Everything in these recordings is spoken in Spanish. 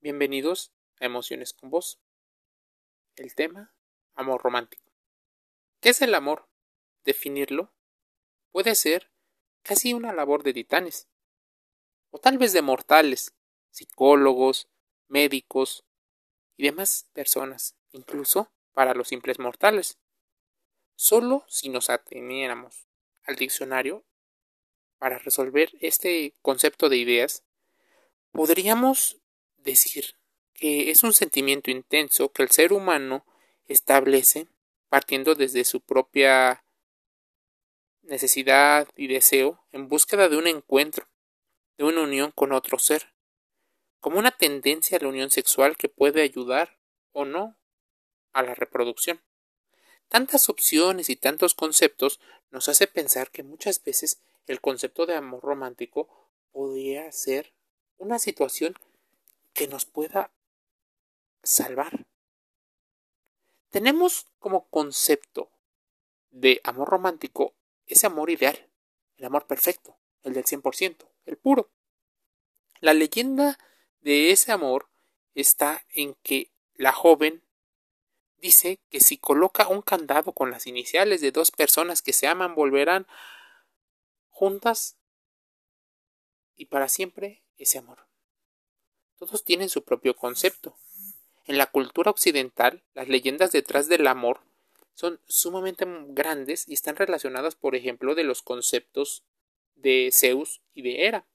Bienvenidos a Emociones con Vos. El tema, amor romántico. ¿Qué es el amor? Definirlo puede ser casi una labor de titanes, o tal vez de mortales, psicólogos, médicos y demás personas, incluso para los simples mortales. Solo si nos ateniéramos al diccionario para resolver este concepto de ideas, podríamos decir que es un sentimiento intenso que el ser humano establece partiendo desde su propia necesidad y deseo en búsqueda de un encuentro, de una unión con otro ser, como una tendencia a la unión sexual que puede ayudar o no a la reproducción. Tantas opciones y tantos conceptos nos hace pensar que muchas veces el concepto de amor romántico podría ser una situación que nos pueda salvar. Tenemos como concepto de amor romántico ese amor ideal, el amor perfecto, el del 100%, el puro. La leyenda de ese amor está en que la joven dice que si coloca un candado con las iniciales de dos personas que se aman volverán juntas y para siempre ese amor. Todos tienen su propio concepto. En la cultura occidental, las leyendas detrás del amor son sumamente grandes y están relacionadas, por ejemplo, de los conceptos de Zeus y de Hera.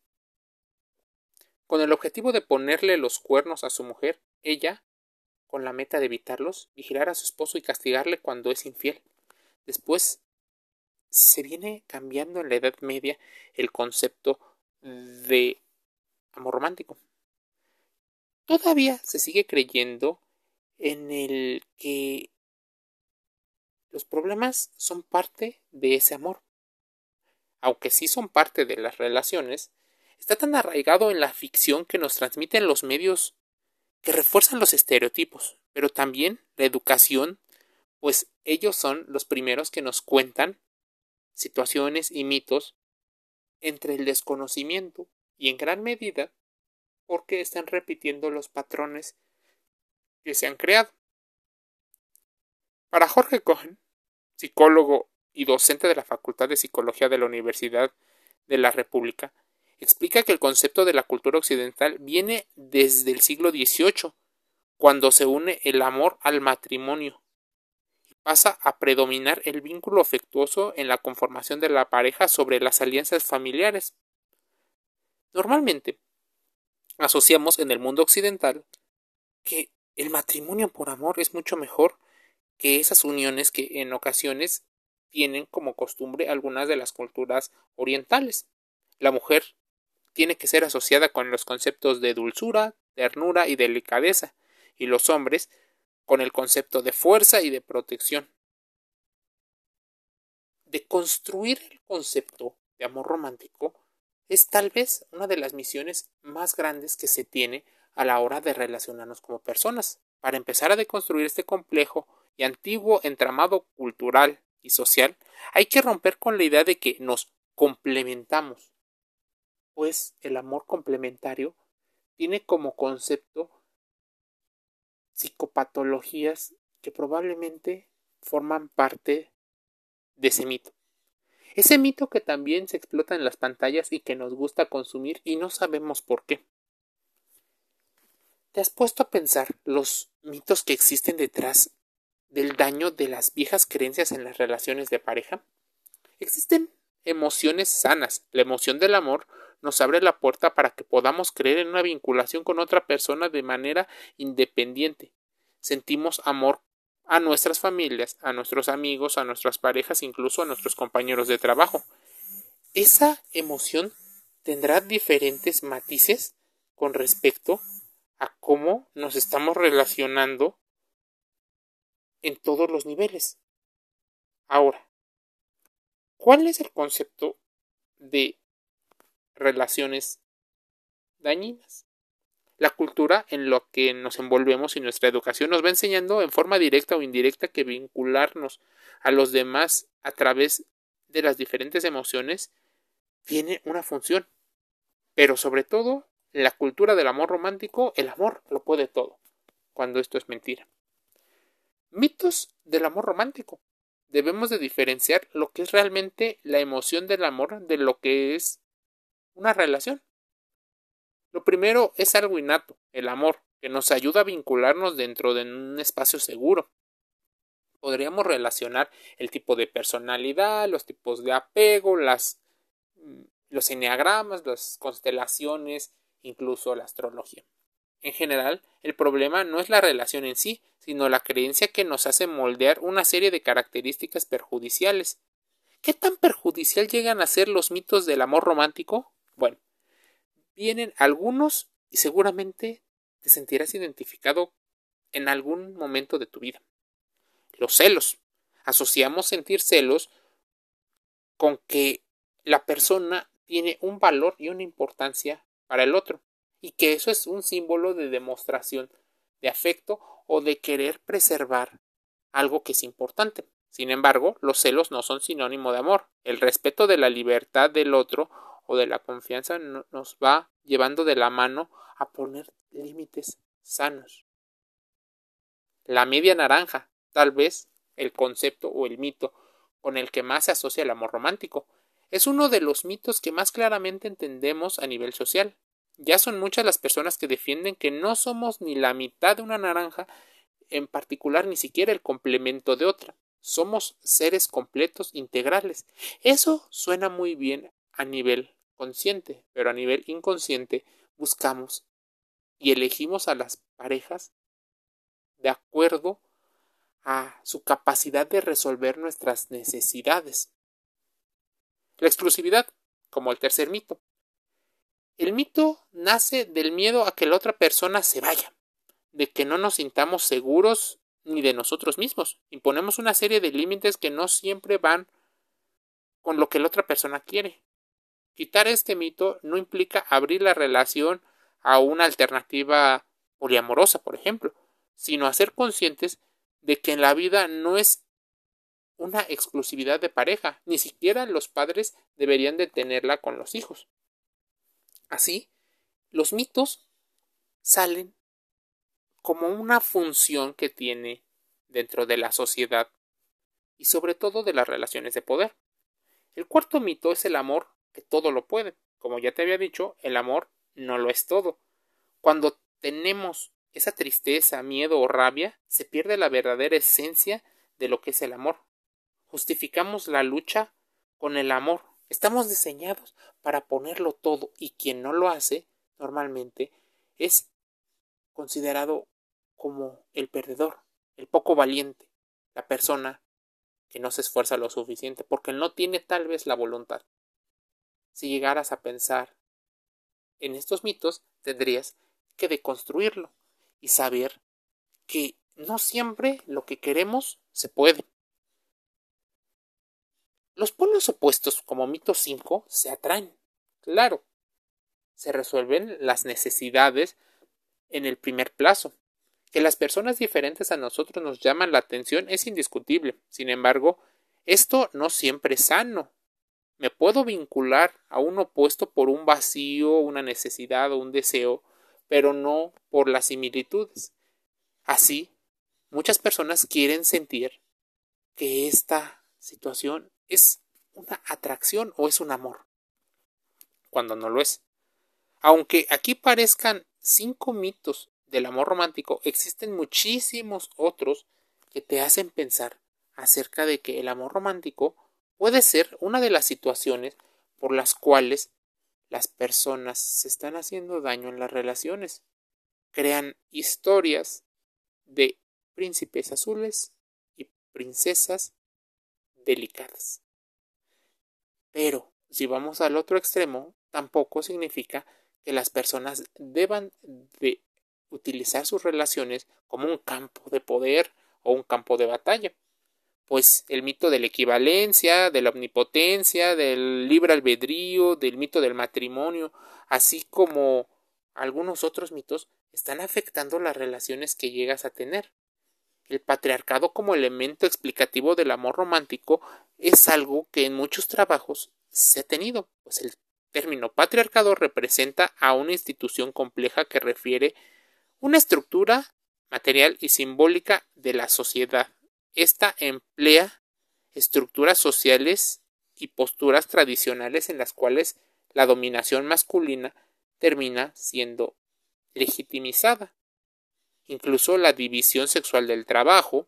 Con el objetivo de ponerle los cuernos a su mujer, ella, con la meta de evitarlos, vigilar a su esposo y castigarle cuando es infiel. Después se viene cambiando en la Edad Media el concepto de amor romántico todavía se sigue creyendo en el que los problemas son parte de ese amor. Aunque sí son parte de las relaciones, está tan arraigado en la ficción que nos transmiten los medios que refuerzan los estereotipos, pero también la educación, pues ellos son los primeros que nos cuentan situaciones y mitos entre el desconocimiento y en gran medida porque están repitiendo los patrones que se han creado. Para Jorge Cohen, psicólogo y docente de la Facultad de Psicología de la Universidad de la República, explica que el concepto de la cultura occidental viene desde el siglo XVIII, cuando se une el amor al matrimonio y pasa a predominar el vínculo afectuoso en la conformación de la pareja sobre las alianzas familiares. Normalmente, asociamos en el mundo occidental que el matrimonio por amor es mucho mejor que esas uniones que en ocasiones tienen como costumbre algunas de las culturas orientales. La mujer tiene que ser asociada con los conceptos de dulzura, ternura y delicadeza, y los hombres con el concepto de fuerza y de protección. De construir el concepto de amor romántico es tal vez una de las misiones más grandes que se tiene a la hora de relacionarnos como personas. Para empezar a deconstruir este complejo y antiguo entramado cultural y social, hay que romper con la idea de que nos complementamos, pues el amor complementario tiene como concepto psicopatologías que probablemente forman parte de ese mito. Ese mito que también se explota en las pantallas y que nos gusta consumir y no sabemos por qué. ¿Te has puesto a pensar los mitos que existen detrás del daño de las viejas creencias en las relaciones de pareja? Existen emociones sanas. La emoción del amor nos abre la puerta para que podamos creer en una vinculación con otra persona de manera independiente. Sentimos amor a nuestras familias, a nuestros amigos, a nuestras parejas, incluso a nuestros compañeros de trabajo. Esa emoción tendrá diferentes matices con respecto a cómo nos estamos relacionando en todos los niveles. Ahora, ¿cuál es el concepto de relaciones dañinas? La cultura en lo que nos envolvemos y nuestra educación nos va enseñando en forma directa o indirecta que vincularnos a los demás a través de las diferentes emociones tiene una función. Pero sobre todo la cultura del amor romántico, el amor lo puede todo, cuando esto es mentira. Mitos del amor romántico. Debemos de diferenciar lo que es realmente la emoción del amor de lo que es una relación. Lo primero es algo innato, el amor, que nos ayuda a vincularnos dentro de un espacio seguro. Podríamos relacionar el tipo de personalidad, los tipos de apego, las, mm, los enneagramas, las constelaciones, incluso la astrología. En general, el problema no es la relación en sí, sino la creencia que nos hace moldear una serie de características perjudiciales. ¿Qué tan perjudicial llegan a ser los mitos del amor romántico? Bueno, vienen algunos y seguramente te sentirás identificado en algún momento de tu vida. Los celos. Asociamos sentir celos con que la persona tiene un valor y una importancia para el otro, y que eso es un símbolo de demostración de afecto o de querer preservar algo que es importante. Sin embargo, los celos no son sinónimo de amor. El respeto de la libertad del otro o de la confianza nos va llevando de la mano a poner límites sanos. La media naranja, tal vez el concepto o el mito con el que más se asocia el amor romántico, es uno de los mitos que más claramente entendemos a nivel social. Ya son muchas las personas que defienden que no somos ni la mitad de una naranja, en particular ni siquiera el complemento de otra. Somos seres completos integrales. Eso suena muy bien a nivel consciente, pero a nivel inconsciente buscamos y elegimos a las parejas de acuerdo a su capacidad de resolver nuestras necesidades. La exclusividad, como el tercer mito. El mito nace del miedo a que la otra persona se vaya, de que no nos sintamos seguros ni de nosotros mismos. Imponemos una serie de límites que no siempre van con lo que la otra persona quiere. Quitar este mito no implica abrir la relación a una alternativa poliamorosa, por ejemplo, sino a ser conscientes de que en la vida no es una exclusividad de pareja, ni siquiera los padres deberían de tenerla con los hijos. Así, los mitos salen como una función que tiene dentro de la sociedad y sobre todo de las relaciones de poder. El cuarto mito es el amor que todo lo puede. Como ya te había dicho, el amor no lo es todo. Cuando tenemos esa tristeza, miedo o rabia, se pierde la verdadera esencia de lo que es el amor. Justificamos la lucha con el amor. Estamos diseñados para ponerlo todo y quien no lo hace, normalmente, es considerado como el perdedor, el poco valiente, la persona que no se esfuerza lo suficiente porque no tiene tal vez la voluntad. Si llegaras a pensar en estos mitos, tendrías que deconstruirlo y saber que no siempre lo que queremos se puede. Los polos opuestos, como mito 5, se atraen. Claro, se resuelven las necesidades en el primer plazo. Que las personas diferentes a nosotros nos llaman la atención es indiscutible. Sin embargo, esto no siempre es sano. Me puedo vincular a un opuesto por un vacío, una necesidad o un deseo, pero no por las similitudes. Así, muchas personas quieren sentir que esta situación es una atracción o es un amor, cuando no lo es. Aunque aquí parezcan cinco mitos del amor romántico, existen muchísimos otros que te hacen pensar acerca de que el amor romántico puede ser una de las situaciones por las cuales las personas se están haciendo daño en las relaciones. Crean historias de príncipes azules y princesas delicadas. Pero si vamos al otro extremo, tampoco significa que las personas deban de utilizar sus relaciones como un campo de poder o un campo de batalla pues el mito de la equivalencia, de la omnipotencia, del libre albedrío, del mito del matrimonio, así como algunos otros mitos, están afectando las relaciones que llegas a tener. El patriarcado como elemento explicativo del amor romántico es algo que en muchos trabajos se ha tenido, pues el término patriarcado representa a una institución compleja que refiere una estructura material y simbólica de la sociedad. Esta emplea estructuras sociales y posturas tradicionales en las cuales la dominación masculina termina siendo legitimizada. Incluso la división sexual del trabajo.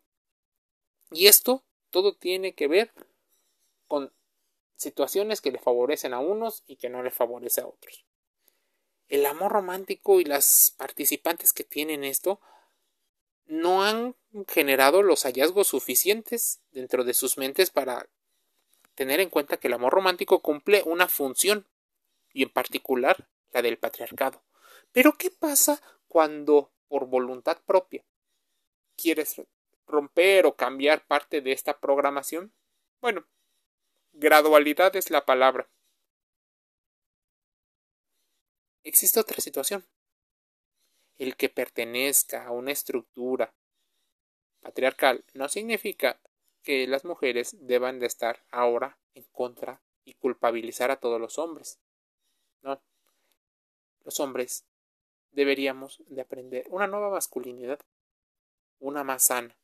Y esto todo tiene que ver con situaciones que le favorecen a unos y que no le favorece a otros. El amor romántico y las participantes que tienen esto no han generado los hallazgos suficientes dentro de sus mentes para tener en cuenta que el amor romántico cumple una función y en particular la del patriarcado. Pero ¿qué pasa cuando por voluntad propia quieres romper o cambiar parte de esta programación? Bueno, gradualidad es la palabra. Existe otra situación. El que pertenezca a una estructura patriarcal no significa que las mujeres deban de estar ahora en contra y culpabilizar a todos los hombres. No. Los hombres deberíamos de aprender una nueva masculinidad, una más sana,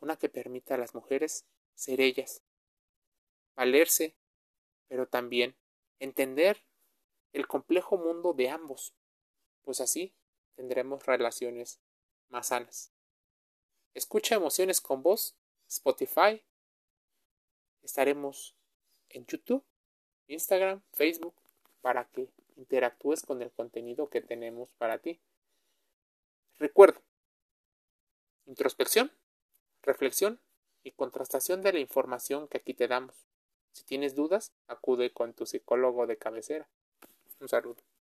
una que permita a las mujeres ser ellas, valerse, pero también entender el complejo mundo de ambos, pues así tendremos relaciones más sanas. Escucha emociones con voz, Spotify. Estaremos en YouTube, Instagram, Facebook, para que interactúes con el contenido que tenemos para ti. Recuerda, introspección, reflexión y contrastación de la información que aquí te damos. Si tienes dudas, acude con tu psicólogo de cabecera. Un saludo.